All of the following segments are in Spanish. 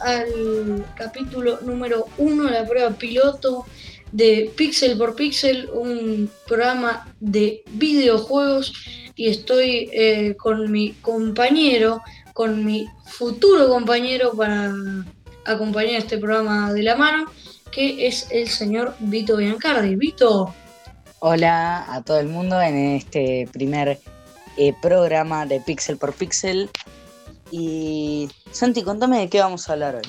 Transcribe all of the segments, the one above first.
Al capítulo número uno de la prueba piloto de Pixel por Pixel, un programa de videojuegos y estoy eh, con mi compañero, con mi futuro compañero para acompañar este programa de la mano, que es el señor Vito Biancardi. Vito. Hola a todo el mundo en este primer eh, programa de Pixel por Pixel. Y Santi, contame de qué vamos a hablar hoy.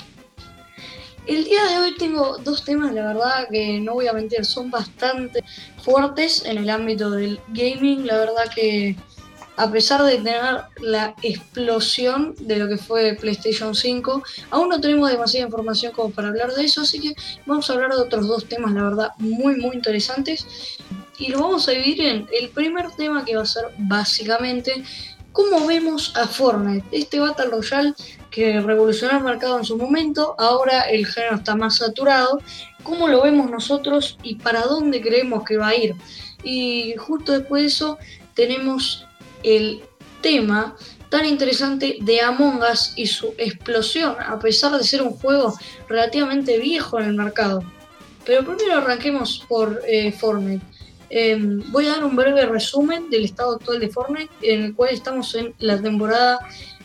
El día de hoy tengo dos temas, la verdad que no voy a mentir, son bastante fuertes en el ámbito del gaming. La verdad que a pesar de tener la explosión de lo que fue PlayStation 5, aún no tenemos demasiada información como para hablar de eso, así que vamos a hablar de otros dos temas, la verdad, muy, muy interesantes. Y lo vamos a dividir en el primer tema que va a ser básicamente cómo vemos a Fortnite, este Battle Royale que revolucionó el mercado en su momento, ahora el género está más saturado, cómo lo vemos nosotros y para dónde creemos que va a ir. Y justo después de eso tenemos el tema tan interesante de Among Us y su explosión, a pesar de ser un juego relativamente viejo en el mercado. Pero primero arranquemos por eh, Fortnite. Em, voy a dar un breve resumen del estado actual de Fortnite, en el cual estamos en la temporada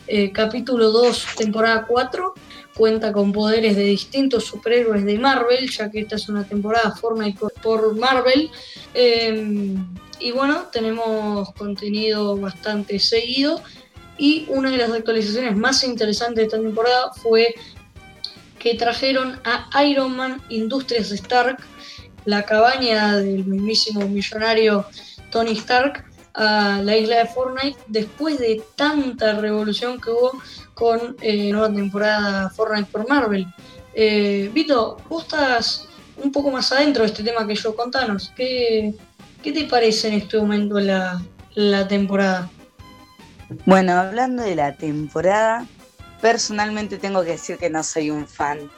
eh, capítulo 2, temporada 4. Cuenta con poderes de distintos superhéroes de Marvel, ya que esta es una temporada Fortnite por, Marvel. Em, y bueno, tenemos contenido bastante seguido. Y una de las actualizaciones más interesantes de esta temporada fue que trajeron a Iron Man Industrias Stark la cabaña del mismísimo millonario Tony Stark a la isla de Fortnite después de tanta revolución que hubo con eh, nueva temporada Fortnite por Marvel. Eh, Vito, vos estás un poco más adentro de este tema que yo, contanos, ¿qué, qué te parece en este momento la, la temporada? Bueno, hablando de la temporada, personalmente tengo que decir que no soy un fan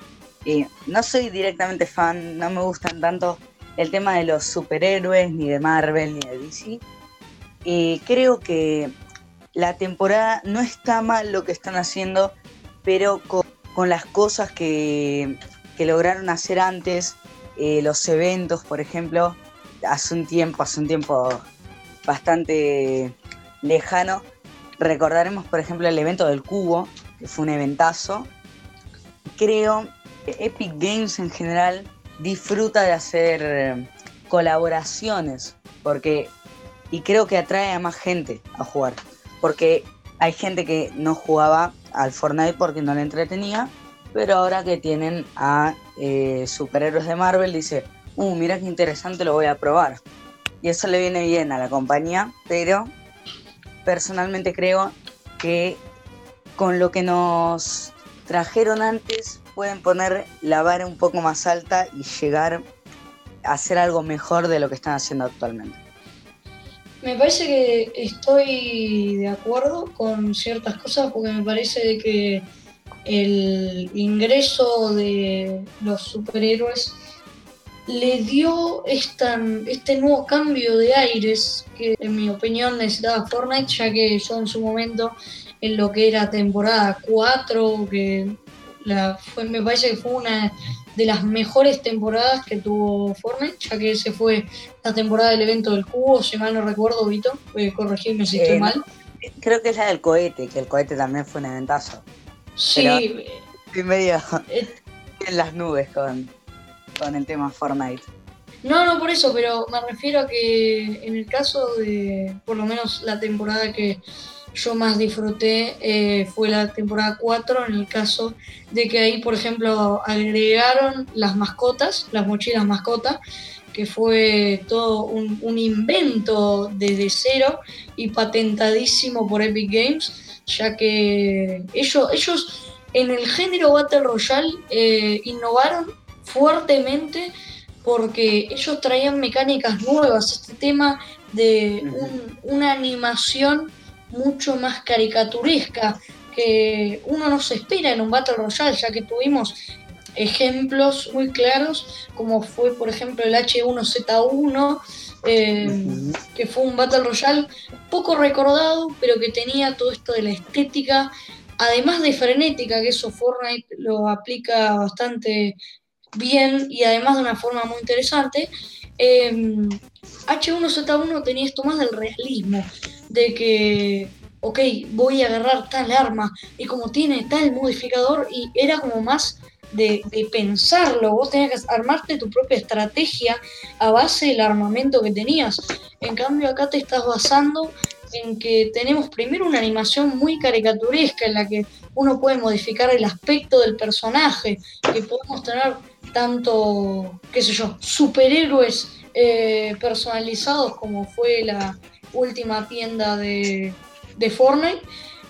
no soy directamente fan, no me gustan tanto el tema de los superhéroes, ni de Marvel, ni de DC. Y creo que la temporada no está mal lo que están haciendo, pero con, las cosas que, lograron hacer antes, eh, los eventos, por ejemplo, hace un tiempo, hace un tiempo bastante lejano, recordaremos, por ejemplo, el evento del cubo, que fue un eventazo. Creo Epic Games en general disfruta de hacer eh, colaboraciones, porque y creo que atrae a más gente a jugar, porque hay gente que no jugaba al Fortnite porque no le entretenía, pero ahora que tienen a eh, superhéroes de Marvel dice, uh, mira qué interesante, lo voy a probar. Y eso le viene bien a la compañía, pero personalmente creo que con lo que nos trajeron antes pueden poner la vara un poco más alta y llegar a hacer algo mejor de lo que están haciendo actualmente. Me parece que estoy de acuerdo con ciertas cosas porque me parece que el ingreso de los superhéroes le dio este nuevo cambio de aires que en mi opinión necesitaba Fortnite ya que yo en su momento en lo que era temporada 4 que fue, me parece que fue una de las mejores temporadas que tuvo Fortnite, ya que ese fue la temporada del evento del cubo, si mal no recuerdo, Vito, eh, corregirme si estoy eh, mal. Creo que es la del cohete, que el cohete también fue un eventazo. Sí. estoy medio eh, en las nubes con, con el tema Fortnite. No, no por eso, pero me refiero a que en el caso de, por lo menos la temporada que yo más disfruté eh, fue la temporada 4, en el caso de que ahí, por ejemplo, agregaron las mascotas, las mochilas mascotas, que fue todo un, invento desde cero y patentadísimo por Epic Games, ya que ellos, ellos en el género Battle Royale eh, innovaron fuertemente porque ellos traían mecánicas nuevas, este tema de una animación mucho más caricaturesca que uno no se espera en un Battle Royale, ya que tuvimos ejemplos muy claros, como fue por ejemplo el H1Z1, eh, que fue un Battle Royale poco recordado, pero que tenía todo esto de la estética además de frenética, que eso Fortnite lo aplica bastante bien y además de una forma muy interesante, H1Z1 em, tenía esto más del realismo, de que, ok, voy a agarrar tal arma y como tiene tal modificador y era como más de, pensarlo, vos tenías que armarte tu propia estrategia a base del armamento que tenías. En cambio acá te estás basando en que tenemos primero una animación muy caricaturesca en la que uno puede modificar el aspecto del personaje, que podemos tener tanto, qué sé yo, superhéroes eh, personalizados como fue la última tienda de, de Fortnite,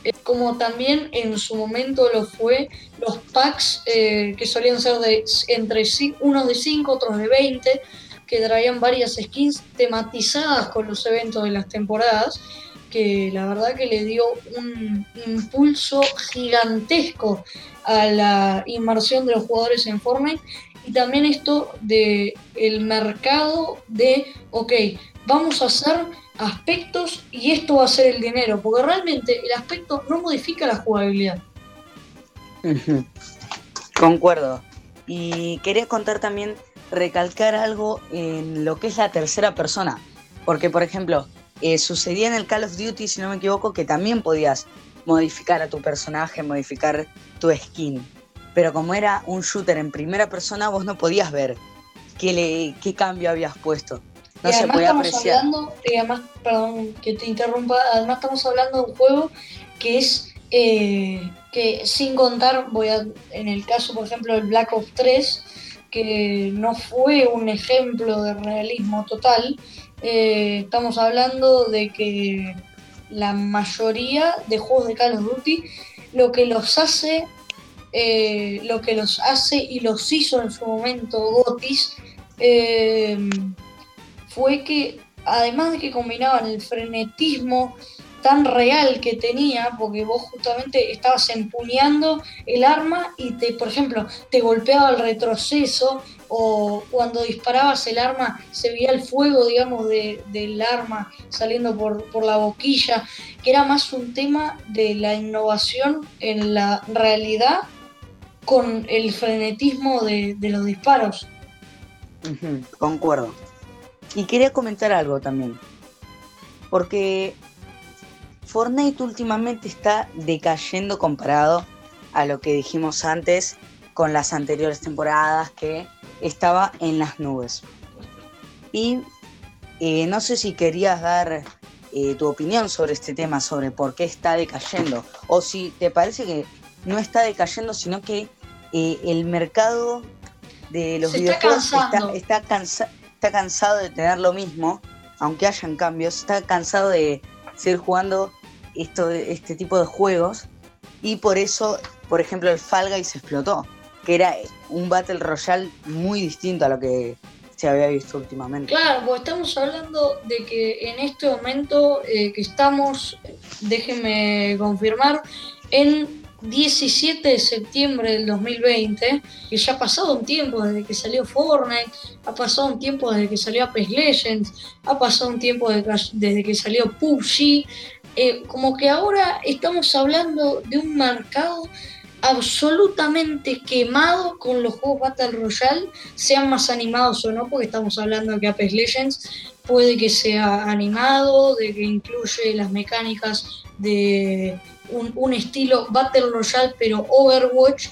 eh, como también en su momento lo fue los packs eh, que solían ser de entre unos de 5, otros de 20, que traían varias skins tematizadas con los eventos de las temporadas, que la verdad que le dio un impulso gigantesco a la inmersión de los jugadores en Fortnite y también esto de el mercado de, ok, vamos a hacer aspectos y esto va a ser el dinero, porque realmente el aspecto no modifica la jugabilidad. Concuerdo. Y quería contar también, recalcar algo en lo que es la tercera persona, porque por ejemplo, eh, sucedía en el Call of Duty, si no me equivoco, que también podías modificar a tu personaje, modificar tu skin. Pero como era un shooter en primera persona, vos no podías ver qué, le, qué cambio habías puesto. Y además estamos Hablando, y además, perdón que te interrumpa, además estamos hablando de un juego que es eh, que sin contar, voy a, en el caso por ejemplo del Black Ops 3, que no fue un ejemplo de realismo total, eh, estamos hablando de que la mayoría de juegos de Call of Duty lo que los hace, eh, lo que los hace y los hizo en su momento Gotis, fue que además de que combinaban el frenetismo tan real que tenía, porque vos justamente estabas empuñando el arma y te, por ejemplo, te golpeaba el retroceso o cuando disparabas el arma se veía el fuego, digamos, del arma saliendo por, la boquilla, que era más un tema de la innovación en la realidad con el frenetismo de, los disparos. concuerdo. Y quería comentar algo también. Porque Fortnite últimamente está decayendo comparado a lo que dijimos antes con las anteriores temporadas que estaba en las nubes. Y eh, no sé si querías dar eh, tu opinión sobre este tema, sobre por qué está decayendo, o si te parece que no está decayendo, sino que eh, el mercado de los videojuegos está, está, cansado está cansado de tener lo mismo, aunque hayan cambios, está cansado de seguir jugando esto, este tipo de juegos y por eso, por ejemplo, el Fall Guys explotó, que era un Battle Royale muy distinto a lo que se había visto últimamente. Claro, pues estamos hablando de que en este momento eh, que estamos, déjenme confirmar, en 17 de septiembre del 2020, que ya ha pasado un tiempo desde que salió Fortnite, ha pasado un tiempo desde que salió Apex Legends, ha pasado un tiempo desde que salió PUBG, eh, como que ahora estamos hablando de un mercado absolutamente quemado con los juegos Battle Royale, sean más animados o no, porque estamos hablando de que Apex Legends puede que sea animado, de que incluye las mecánicas de un, estilo Battle Royale, pero Overwatch,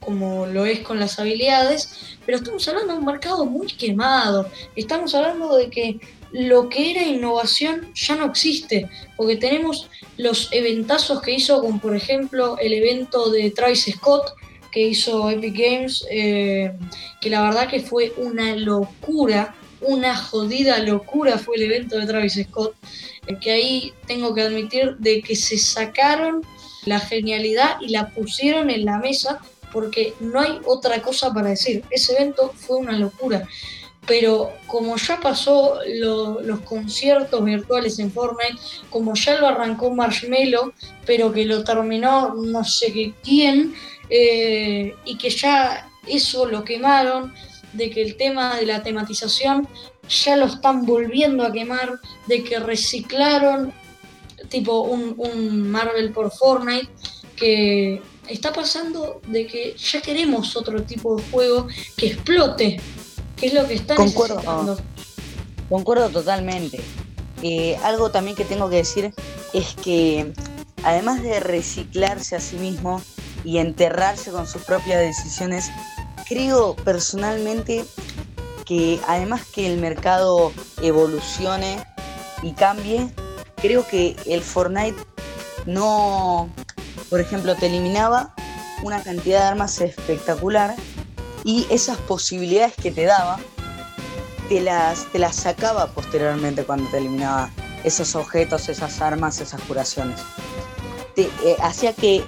como lo es con las habilidades, pero estamos hablando de un mercado muy quemado, estamos hablando de que lo que era innovación ya no existe, porque tenemos los eventazos que hizo, como por ejemplo el evento de Travis Scott, que hizo Epic Games, eh, que la verdad que fue una locura, una jodida locura fue el evento de Travis Scott, que ahí tengo que admitir de que se sacaron la genialidad y la pusieron en la mesa porque no hay otra cosa para decir. Ese evento fue una locura. Pero como ya pasó los conciertos virtuales en Fortnite, como ya lo arrancó Marshmello, pero que lo terminó no sé quién, eh, y que ya eso lo quemaron, de que el tema de la tematización ya lo están volviendo a quemar, de que reciclaron tipo un, Marvel por Fortnite, que está pasando de que ya queremos otro tipo de juego que explote, que es lo que está Concuerdo, necesitando. Concuerdo totalmente. Eh, algo también que tengo que decir es que además de reciclarse a sí mismo y enterrarse con sus propias decisiones, creo personalmente que además que el mercado evolucione y cambie, creo que el Fortnite no, por ejemplo, te eliminaba una cantidad de armas espectacular y esas posibilidades que te daba, te las, te las sacaba posteriormente cuando te eliminaba esos objetos, esas armas, esas curaciones. Te, eh, hacía que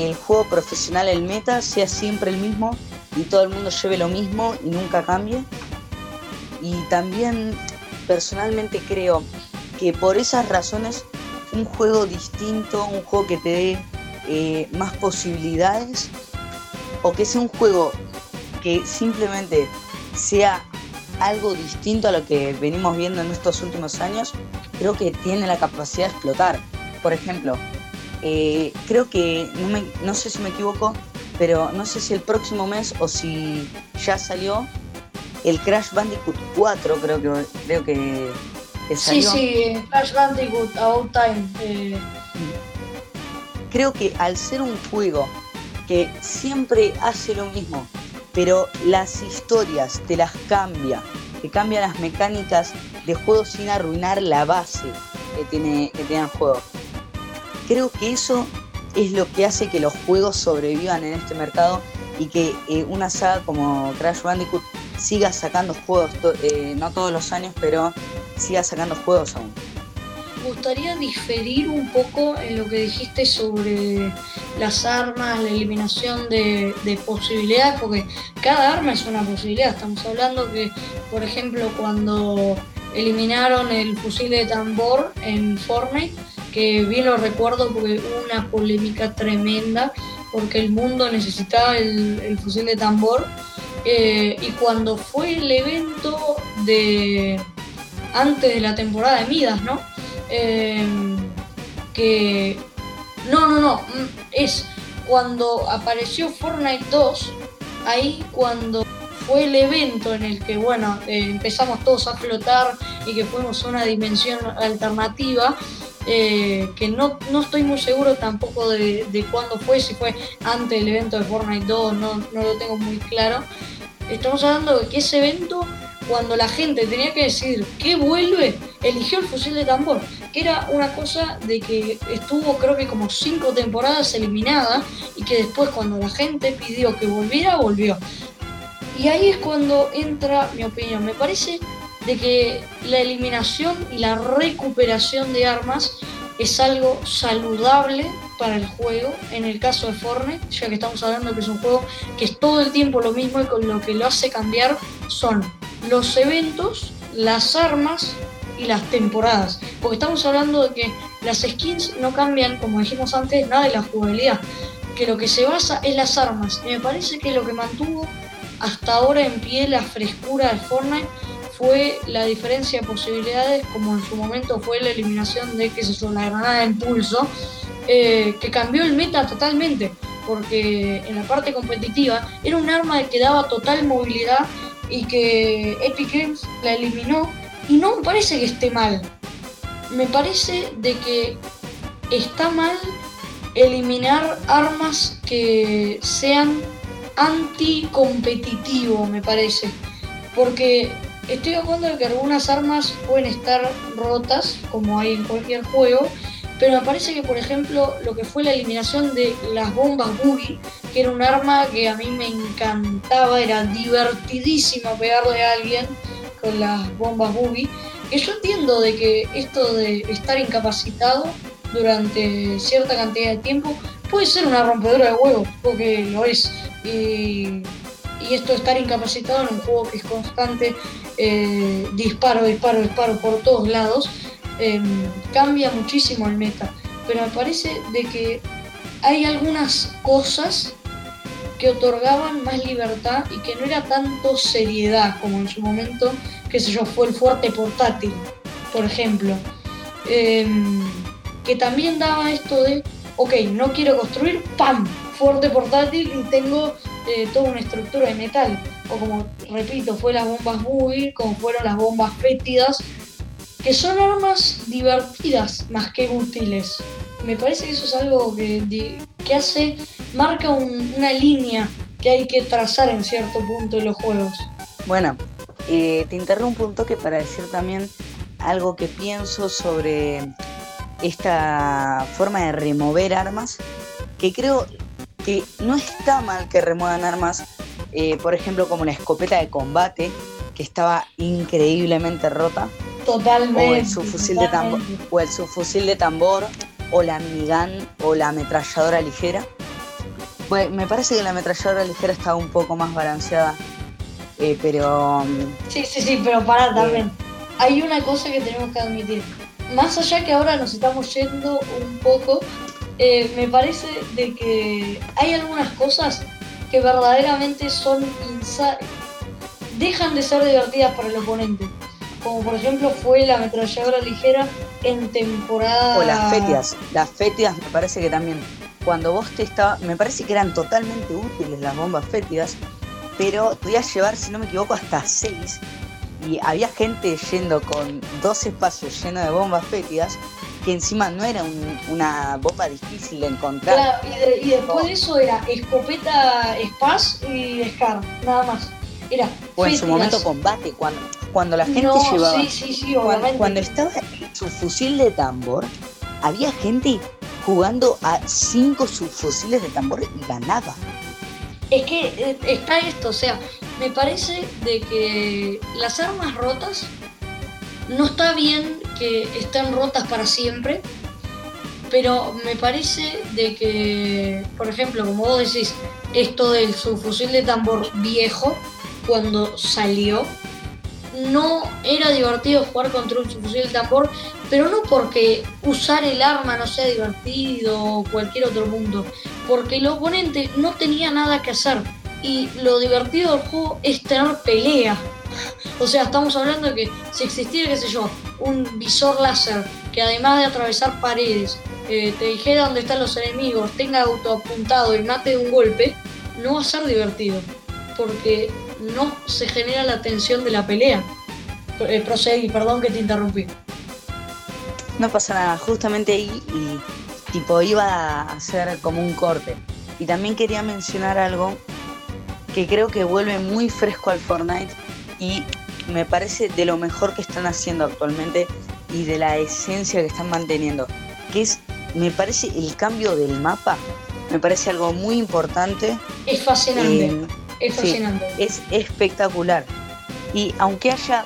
el juego profesional, el meta, sea siempre el mismo y todo el mundo lleve lo mismo y nunca cambie. Y también personalmente creo que por esas razones un juego distinto, un juego que te dé eh, más posibilidades o que sea un juego que simplemente sea algo distinto a lo que venimos viendo en estos últimos años, creo que tiene la capacidad de explotar. Por ejemplo, eh, creo que, no, sé si me equivoco, pero no sé si el próximo mes o si ya salió el Crash Bandicoot 4, creo que, creo que, salió. Sí, sí, Crash Bandicoot About Time. Eh. Creo que al ser un juego que siempre hace lo mismo, pero las historias te las cambia, te cambia las mecánicas de juego sin arruinar la base que tiene, que tiene el juego. Creo que eso es lo que hace que los juegos sobrevivan en este mercado y que eh, una saga como Crash Bandicoot siga sacando juegos, eh, no todos los años, pero siga sacando juegos aún. Me gustaría diferir un poco en lo que dijiste sobre las armas, la eliminación de, de, posibilidades, porque cada arma es una posibilidad. Estamos hablando que, por ejemplo, cuando eliminaron el fusil de tambor en Fortnite, que bien lo recuerdo porque hubo una polémica tremenda, porque el mundo necesitaba el, fusil de tambor. Eh, y cuando fue el evento de antes de la temporada de Midas, ¿no? Em, que no, no, no, mm, es cuando apareció Fortnite 2, ahí cuando fue el evento en el que, bueno, eh, empezamos todos a flotar y que fuimos a una dimensión alternativa, eh, que no, no, estoy muy seguro tampoco de, de, cuándo fue, si fue antes del evento de Fortnite 2, no, no lo tengo muy claro. Estamos hablando de que ese evento, cuando la gente tenía que decir que vuelve, eligió el fusil de tambor, que era una cosa de que estuvo creo que como cinco temporadas eliminada y que después cuando la gente pidió que volviera, volvió. Y ahí es cuando entra mi opinión. Me parece de que la eliminación y la recuperación de armas es algo saludable para el juego, en el caso de Fortnite, ya que estamos hablando que es un juego que es todo el tiempo lo mismo y con lo que lo hace cambiar son los eventos, las armas y las temporadas. Porque estamos hablando de que las skins no cambian, como dijimos antes, nada de la jugabilidad, que lo que se basa es las armas. Y me parece que lo que mantuvo hasta ahora en pie la frescura de Fortnite fue la diferencia de posibilidades, como en su momento fue la eliminación de, qué sé yo, la granada de impulso, eh, que cambió el meta totalmente, porque en la parte competitiva era un arma que daba total movilidad y que Epic Games la eliminó y no me parece que esté mal. Me parece de que está mal eliminar armas que sean anticompetitivo, me parece. Porque Estoy de acuerdo en que algunas armas pueden estar rotas, como hay en cualquier juego, pero me parece que, por ejemplo, lo que fue la eliminación de las bombas Boogie, que era un arma que a mí me encantaba, era divertidísimo pegarle a alguien con las bombas Boogie, que yo entiendo de que esto de estar incapacitado durante cierta cantidad de tiempo puede ser una rompedora de huevos, porque lo es. Y esto de estar incapacitado en un juego que es constante, eh, disparo, disparo, disparo por todos lados, em, cambia muchísimo el meta. Pero me parece de que hay algunas cosas que otorgaban más libertad y que no era tanto seriedad como en su momento, qué sé yo, fue el fuerte portátil, por ejemplo. Em, que también daba esto de ok, no quiero construir, ¡pam! Fuerte portátil y tengo eh, toda una estructura de metal. O como, repito, fue las bombas Boogie, como fueron las bombas fétidas, que son armas divertidas más que útiles. Me parece que eso es algo que, que hace, marca una línea que hay que trazar en cierto punto en los juegos. Bueno, eh, te interrumpo un toque para decir también algo que pienso sobre esta forma de remover armas, que creo que no está mal que remuevan armas, eh, por ejemplo como la escopeta de combate, que estaba increíblemente rota. Totalmente. O el subfusil, de tambor, o el subfusil de tambor, o la minigun, o la ametralladora ligera. Pues me parece que la ametralladora ligera estaba un poco más balanceada, eh, pero... Mm, sí, sí, sí, pero para también. Hay una cosa que tenemos que admitir más allá que ahora nos estamos yendo un poco, eh, me parece de que hay algunas cosas que verdaderamente son dejan de ser divertidas para el oponente. Como por ejemplo fue la ametralladora ligera en temporada. O las fetias. Las fetias me parece que también. Cuando vos te estabas. Me parece que eran totalmente útiles las bombas fétidas. Pero podías llevar, si no me equivoco, hasta 6 y había gente yendo con dos espacios llenos de bombas fétidas que encima no era una bomba difícil de encontrar. Claro, y, después de eso era escopeta Spaz y Scar, nada más. Era o en su momento combate, cuando, cuando la gente llevaba. Sí, sí, sí, obviamente. Cuando, estaba su fusil de tambor, había gente jugando a cinco subfusiles de tambor y ganaba. Es que eh, está esto, o sea, me parece de que las armas rotas no está bien que estén rotas para siempre, pero me parece de que, por ejemplo, como vos decís, esto del subfusil de tambor viejo, cuando salió, no era divertido jugar contra un subfusil de tambor, pero no porque usar el arma no sea divertido o cualquier otro punto, porque el oponente no tenía nada que hacer y lo divertido del juego es tener pelea. O sea, estamos hablando de que si existiera, qué sé yo, un visor láser que además de atravesar paredes, eh, te dijera dónde están los enemigos, tenga autoapuntado y mate de un golpe, no va a ser divertido. Porque no se genera la tensión de la pelea. Eh, perdón que te interrumpí. No pasa nada, justamente ahí y tipo iba a hacer como un corte. Y también quería mencionar algo que creo que vuelve muy fresco al Fortnite y me parece de lo mejor que están haciendo actualmente y de la esencia que están manteniendo, que es, me parece, el cambio del mapa, me parece algo muy importante. Es fascinante, eh, es fascinante. es espectacular. Y aunque haya,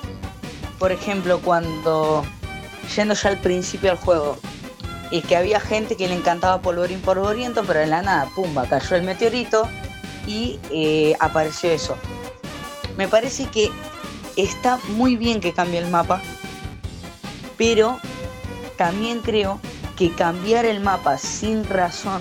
por ejemplo, cuando, yendo ya al principio del juego, y que había gente que le encantaba polvorín polvoriento, pero en la nada, pumba, cayó el meteorito, y eh, apareció eso. Me parece que está muy bien que cambie el mapa, pero también creo que cambiar el mapa sin razón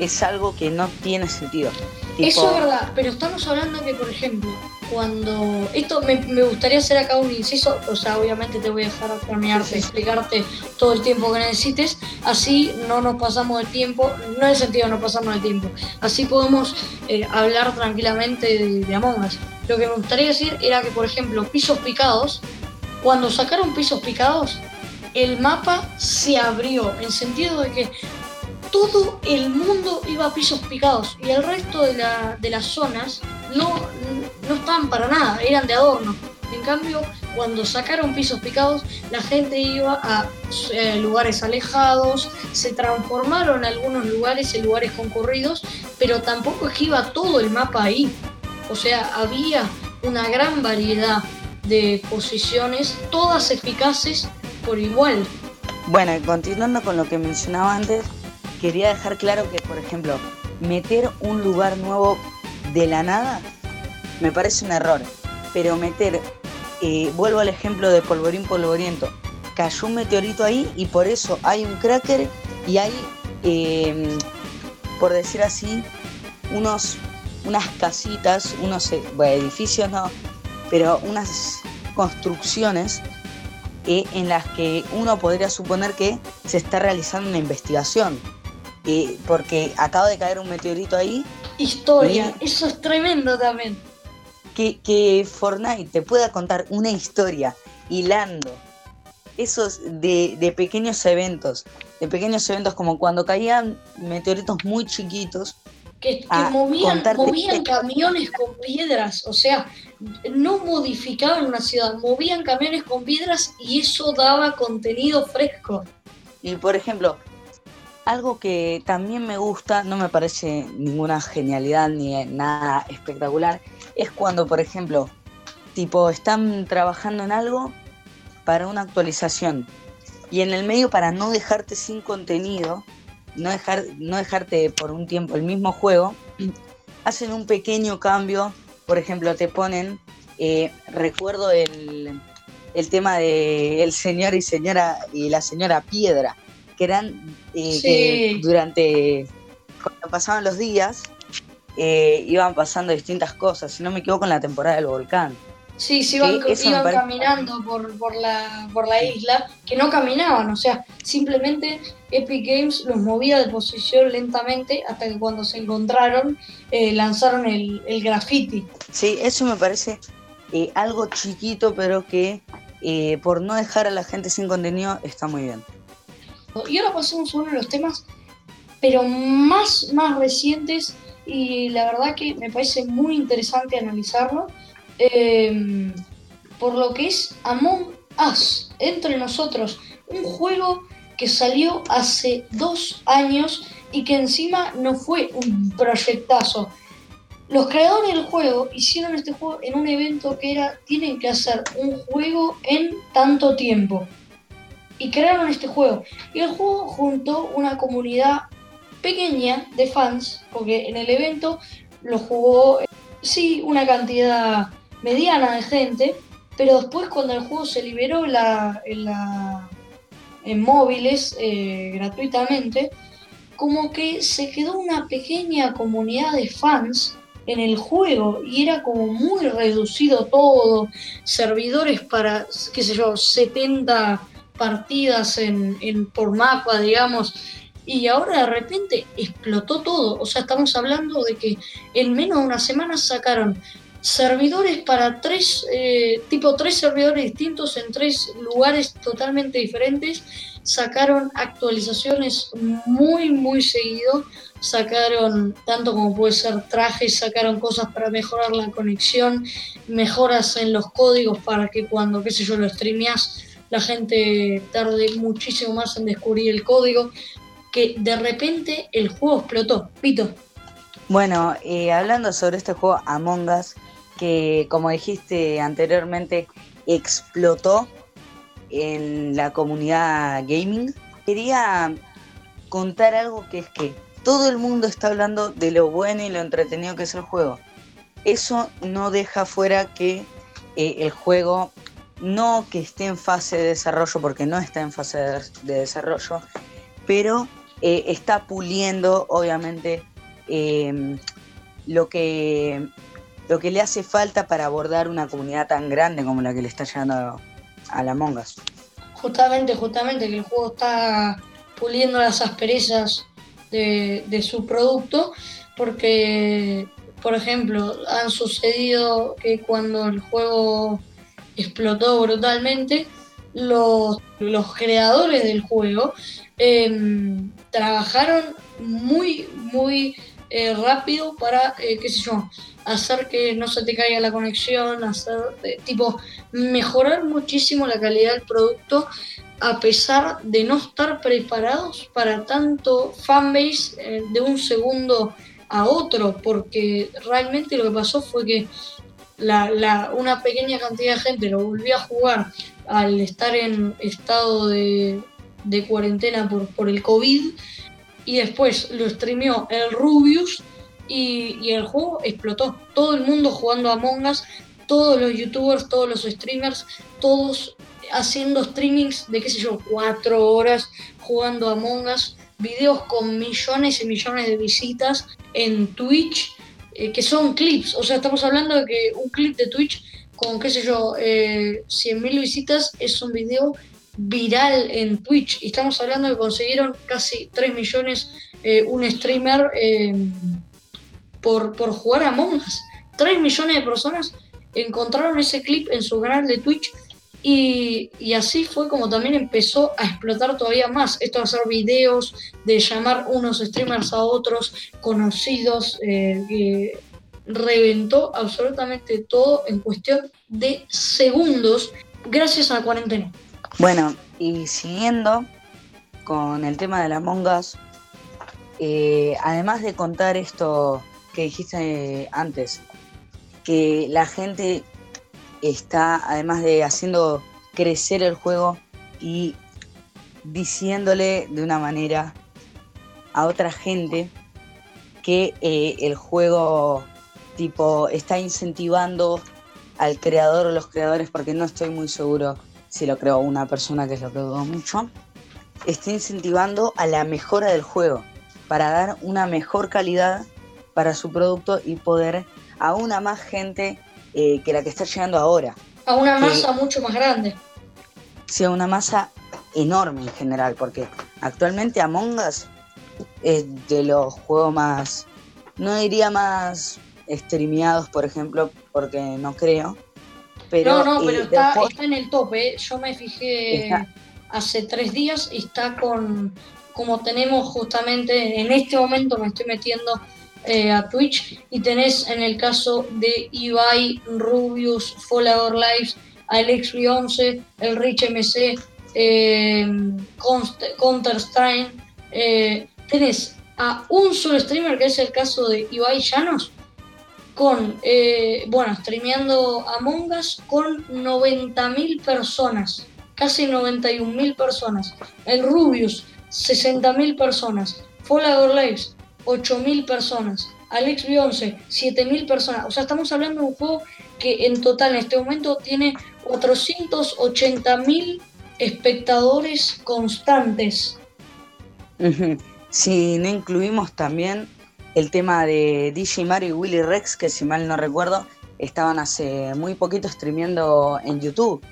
es algo que no tiene sentido. Eso es verdad, pero estamos hablando que, por ejemplo, cuando. Esto me, gustaría hacer acá un inciso, o sea, obviamente te voy a dejar terminarte, explicarte todo el tiempo que necesites, así no nos pasamos el tiempo, no en el sentido de no pasarnos el tiempo, así podemos eh, hablar tranquilamente de, de Among Us. Lo que me gustaría decir era que, por ejemplo, pisos picados, cuando sacaron pisos picados, el mapa se abrió, en sentido de que todo el mundo iba a pisos picados y el resto de, las zonas no, no estaban para nada, eran de adorno. En cambio, cuando sacaron pisos picados, la gente iba a eh, lugares alejados, se transformaron algunos lugares en lugares concurridos, pero tampoco es que iba todo el mapa ahí. O sea, había una gran variedad de posiciones, todas eficaces por igual. Bueno, continuando con lo que mencionaba antes, quería dejar claro que, por ejemplo, meter un lugar nuevo de la nada me parece un error. Pero meter, eh, vuelvo al ejemplo de polvorín polvoriento, cayó un meteorito ahí y por eso hay un cracker y hay, em, por decir así, unos, unas casitas, unos eh, edificios no, pero unas construcciones eh, en las que uno podría suponer que se está realizando una investigación eh, porque acaba de caer un meteorito ahí. Historia, eso es tremendo también. Que, que Fortnite te pueda contar una historia hilando esos de, de, pequeños eventos, de pequeños eventos como cuando caían meteoritos muy chiquitos. Que, movían, movían camiones con piedras, o sea, no modificaban una ciudad, movían camiones con piedras y eso daba contenido fresco. Y por ejemplo, algo que también me gusta, no me parece ninguna genialidad ni nada espectacular, es cuando, por ejemplo, tipo, están trabajando en algo para una actualización y en el medio para no dejarte sin contenido, no, dejar, no dejarte por un tiempo el mismo juego, hacen un pequeño cambio, por ejemplo, te ponen, eh, recuerdo el, el tema de el señor y señora y la señora Piedra, que eran eh, durante, cuando pasaban los días, eh, iban pasando distintas cosas, si no me equivoco, en la temporada del volcán. Sí, sí, iban, caminando por, por, la, por la isla, que no caminaban, o sea, simplemente Epic Games los movía de posición lentamente hasta que cuando se encontraron eh, lanzaron el, el graffiti. Sí, eso me parece algo chiquito, pero que por no dejar a la gente sin contenido está muy bien. Y ahora pasamos a uno de los temas, pero más, más recientes, y la verdad que me parece muy interesante analizarlo, em, por lo que es Among Us, entre nosotros, un juego que salió hace dos años y que encima no fue un proyectazo. Los creadores del juego hicieron este juego en un evento que era, tienen que hacer un juego en tanto tiempo y crearon este juego. Y el juego juntó una comunidad pequeña de fans, porque en el evento lo jugó, sí, una cantidad mediana de gente, pero después cuando el juego se liberó la, en, la, en móviles eh, gratuitamente, como que se quedó una pequeña comunidad de fans en el juego y era como muy reducido todo, servidores para, qué sé yo, 70 partidas en, por mapa, digamos, y ahora de repente explotó todo. O sea, estamos hablando de que en menos de una semana sacaron servidores para tres, eh, tipo tres servidores distintos en tres lugares totalmente diferentes. Sacaron actualizaciones muy, muy seguido. Sacaron tanto como puede ser trajes, sacaron cosas para mejorar la conexión, mejoras en los códigos para que cuando, qué sé yo, lo streameas la gente tarde muchísimo más en descubrir el código, que de repente el juego explotó. Pito. Bueno, eh, hablando sobre este juego Among Us, que como dijiste anteriormente, explotó en la comunidad gaming, quería contar algo que es que todo el mundo está hablando de lo bueno y lo entretenido que es el juego. Eso no deja fuera que eh, el juego no que esté en fase de desarrollo, porque no está en fase de, desarrollo, pero eh, está puliendo, obviamente, em, lo, que, lo que le hace falta para abordar una comunidad tan grande como la que le está llegando a, la Mongas. Justamente, justamente, que el juego está puliendo las asperezas de, su producto, porque, por ejemplo, han sucedido que cuando el juego explotó brutalmente, los, los creadores del juego em, trabajaron muy, muy eh, rápido para, eh, qué sé yo, hacer que no se te caiga la conexión, hacer, eh, tipo, mejorar muchísimo la calidad del producto a pesar de no estar preparados para tanto fanbase de un segundo a otro, porque realmente lo que pasó fue que la, una pequeña cantidad de gente lo volvió a jugar al estar en estado de, cuarentena por, por, el COVID y después lo streameó el Rubius y, el juego explotó. Todo el mundo jugando a Us, todos los youtubers, todos los streamers, todos haciendo streamings de qué sé yo, cuatro horas jugando a Us, videos con millones y millones de visitas en Twitch eh, que son clips. O sea, estamos hablando de que un clip de Twitch con, qué sé yo, eh, 100.000 visitas es un video viral en Twitch. Y estamos hablando que consiguieron casi 3 millones eh, un streamer eh, por, por jugar a Among Us. 3 millones de personas encontraron ese clip en su canal de Twitch y, así fue como también empezó a explotar todavía más. Esto de hacer videos, de llamar unos streamers a otros conocidos, eh, reventó absolutamente todo en cuestión de segundos gracias a la cuarentena. Bueno, y siguiendo con el tema de la Us, eh, además de contar esto que dijiste antes, que la gente está, además de haciendo crecer el juego y diciéndole de una manera a otra gente que eh, el juego tipo está incentivando al creador o los creadores, porque no estoy muy seguro si lo creó una persona que lo dudo mucho, está incentivando a la mejora del juego para dar una mejor calidad para su producto y poder a una más gente eh, que la que está llegando ahora. A una masa mucho más grande. Sí, a una masa enorme en general, porque actualmente Among Us es de los juegos más, no diría más streameados, por ejemplo, porque no creo. Pero, no, no, pero está, en el tope. Yo me fijé hace tres días y está con, como tenemos justamente en este momento, me estoy metiendo eh, a Twitch y tenés en el caso de Ibai, Rubius, Follower Lives, Alex 11 el Rich MC, eh, Counter Strike, eh, tenés a un solo streamer que es el caso de Ibai Llanos con, bueno, streameando Among Us con 90.000 personas, casi 91.000 personas. El Rubius, 60.000 personas. Follower Lives, 8.000 personas. Alex Beyoncé, 7.000 personas. O sea, estamos hablando de un juego que en total en este momento tiene 480.000 espectadores constantes. Si no incluimos también el tema de DJ Mario y Willy Rex, que si mal no recuerdo, estaban hace muy poquito streameando en YouTube.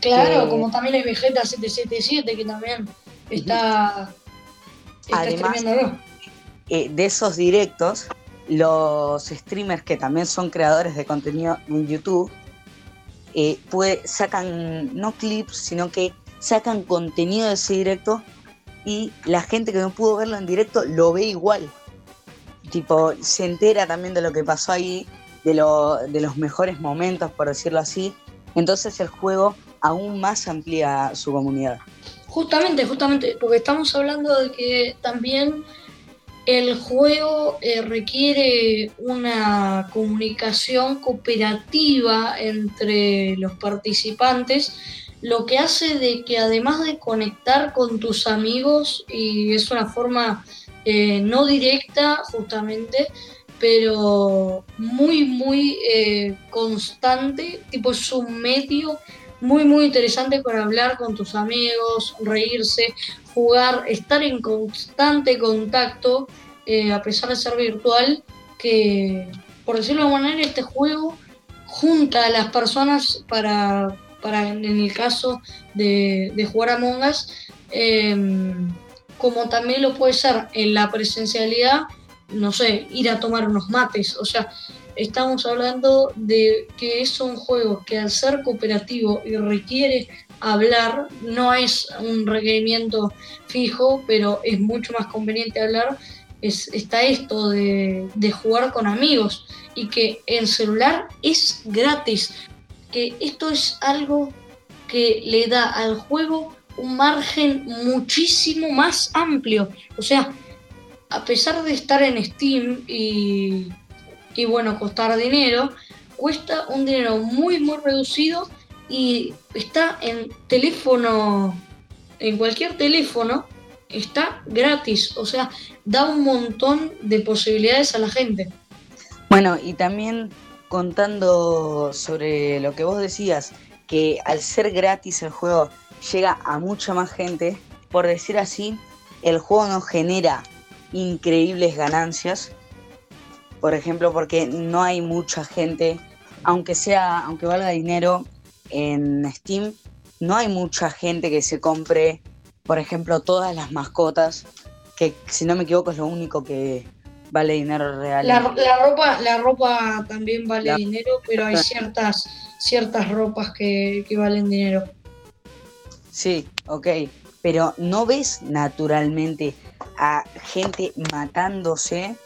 Claro, como también hay Vegeta 777 que también está, está streameando. Eh, de esos directos, los streamers que también son creadores de contenido en YouTube, eh, sacan no clips, sino que sacan contenido de ese directo y la gente que no pudo verlo en directo lo ve igual. Tipo, se entera también de lo que pasó ahí, de, los mejores momentos, por decirlo así. Entonces el juego aún más amplía su comunidad. Justamente, justamente, porque estamos hablando de que también el juego eh, requiere una comunicación cooperativa entre los participantes, lo que hace de que además de conectar con tus amigos, y es una forma eh, no directa justamente, pero muy, muy eh, constante, tipo es un medio muy, muy interesante para hablar con tus amigos, reírse, jugar, estar en constante contacto, eh, a pesar de ser virtual, que por decirlo de alguna manera, este juego junta a las personas para, para en el caso de, jugar a Us, em, como también lo puede ser en la presencialidad, no sé, ir a tomar unos mates, o sea, estamos hablando de que es un juego que al ser cooperativo y requiere hablar, no es un requerimiento fijo, pero es mucho más conveniente hablar, es, está esto de, jugar con amigos y que en celular es gratis, que esto es algo que le da al juego un margen muchísimo más amplio. O sea, a pesar de estar en Steam y, y bueno, costar dinero, cuesta un dinero muy, muy reducido y está en teléfono, en cualquier teléfono, está gratis, o sea, da un montón de posibilidades a la gente. Bueno, y también contando sobre lo que vos decías, que al ser gratis el juego llega a mucha más gente, por decir así, el juego nos genera increíbles ganancias, por ejemplo, porque no hay mucha gente, aunque sea, aunque valga dinero en Steam, no hay mucha gente que se compre, por ejemplo, todas las mascotas, que si no me equivoco es lo único que vale dinero real. La, ropa, la ropa también vale dinero, pero hay ciertas, ciertas ropas que, que valen dinero. Sí, ok, pero ¿no ves naturalmente a gente matándose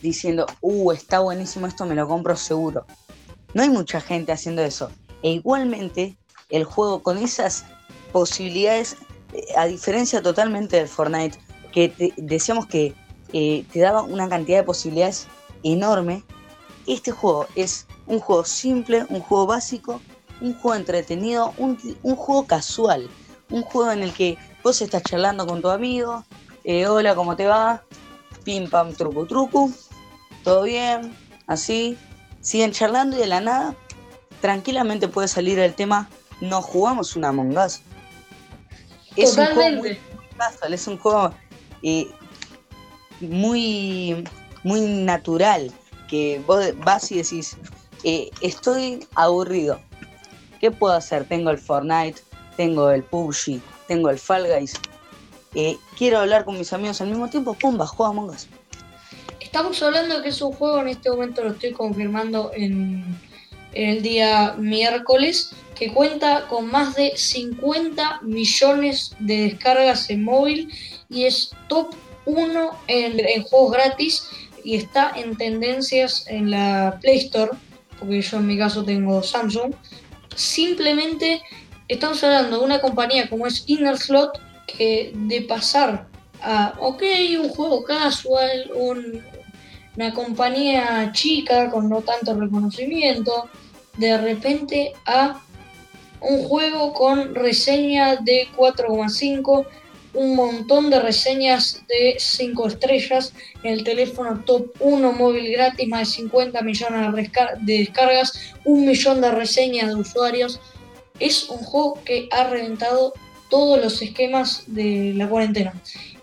diciendo, uh, está buenísimo esto, me lo compro seguro? No hay mucha gente haciendo eso. E igualmente, el juego con esas posibilidades, eh, a diferencia totalmente del Fortnite, que decíamos que eh, te daba una cantidad de posibilidades enorme, este juego es un juego simple, un juego básico, un juego entretenido, un, juego casual, un juego en el que vos estás charlando con tu amigo, eh, hola, ¿cómo te va? Pim, pam, truco, truco, todo bien, así, siguen charlando y de la nada, tranquilamente puede salir el tema, no jugamos una Among Us. Es un juego muy, casual, es un juego eh, muy, muy natural, que vos vas y decís, eh, estoy aburrido, ¿qué puedo hacer? Tengo el Fortnite, tengo el PUBG, tengo el Fall Guys, eh, quiero hablar con mis amigos al mismo tiempo, pumba, juego Among Us. Estamos hablando que es un juego, en este momento lo estoy confirmando en, el día miércoles, que cuenta con más de 50 millones de descargas en móvil y es top 1 en, juegos gratis y está en tendencias en la Play Store, porque yo en mi caso tengo Samsung. Simplemente estamos hablando de una compañía como es Inner Slot, que de pasar a, ok, un juego casual, una compañía chica con no tanto reconocimiento, de repente a un juego con reseña de 4,5, un montón de reseñas de 5 estrellas, el teléfono top 1 móvil gratis, más de 50 millones de descargas, un millón de reseñas de usuarios. Es un juego que ha reventado todos los esquemas de la cuarentena.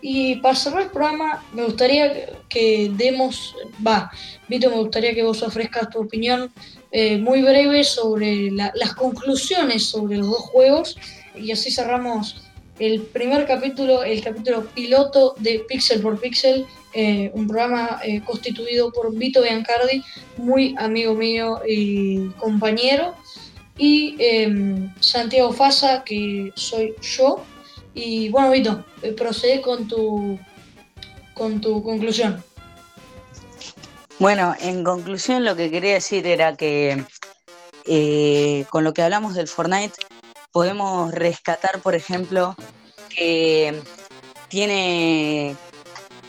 Y para cerrar el programa, me gustaría que demos, va, Vito, me gustaría que vos ofrezcas tu opinión eh, muy breve sobre las conclusiones sobre los dos juegos y así cerramos el primer capítulo, el capítulo piloto de Pixel por Pixel, eh, un programa eh, constituido por Vito Biancardi, muy amigo mío y compañero, y em, Santiago Fasa, que soy yo. Y bueno, Vito, procede con tu, con tu conclusión. Bueno, en conclusión lo que quería decir era que eh, con lo que hablamos del Fortnite podemos rescatar, por ejemplo, que tiene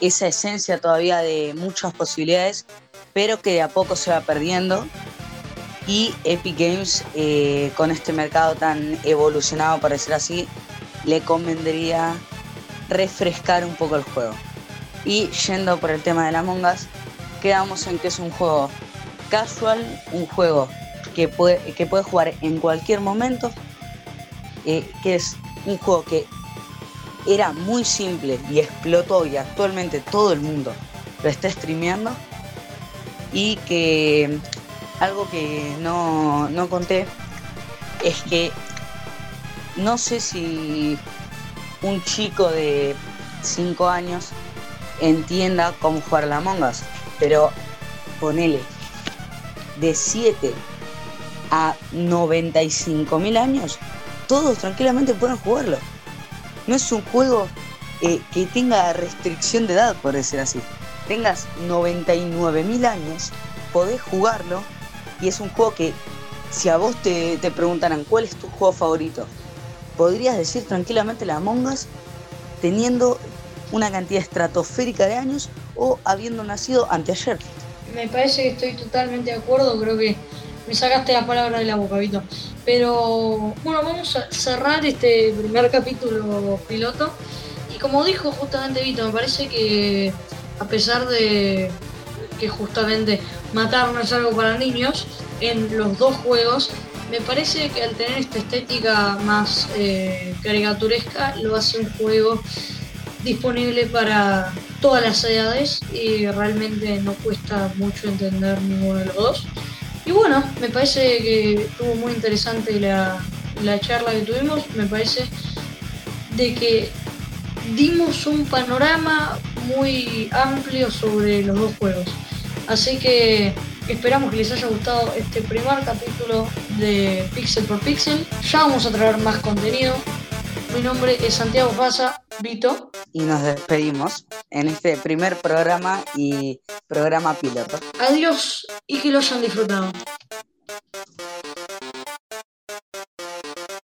esa esencia todavía de muchas posibilidades, pero que de a poco se va perdiendo. Y Epic Games, eh, con este mercado tan evolucionado, por decir así, le convendría refrescar un poco el juego. Y yendo por el tema de la Among Us, quedamos en que es un juego casual, un juego que puede, que puede jugar en cualquier momento, eh, que es un juego que era muy simple y explotó y actualmente todo el mundo lo está streameando y que algo que no, no conté es que no sé si un chico de 5 años entienda cómo jugar la Among Us pero ponele de 7 a 95 mil años, todos tranquilamente pueden jugarlo. No es un juego eh, que tenga restricción de edad, por decir así. Tengas 99 mil años, podés jugarlo y es un juego que si a vos te, te preguntaran cuál es tu juego favorito, podrías decir tranquilamente la Among Us teniendo una cantidad estratosférica de años o habiendo nacido anteayer. Me parece que estoy totalmente de acuerdo, creo que me sacaste la palabra de la boca, Vito. Pero bueno, vamos a cerrar este primer capítulo piloto. Y como dijo justamente Vito, me parece que a pesar de que justamente matar no es algo para niños, en los dos juegos, me parece que al tener esta estética más eh, caricaturesca, lo hace un juego disponible para todas las edades y realmente no cuesta mucho entender ninguno de los dos. Y bueno, me parece que estuvo muy interesante la, la charla que tuvimos, me parece de que dimos un panorama muy amplio sobre los dos juegos. Así que esperamos que les haya gustado este primer capítulo de Pixel por Pixel. Ya vamos a traer más contenido. Mi nombre es Santiago Faza, Vito. Y nos despedimos en este primer programa y programa piloto. Adiós y que lo hayan disfrutado.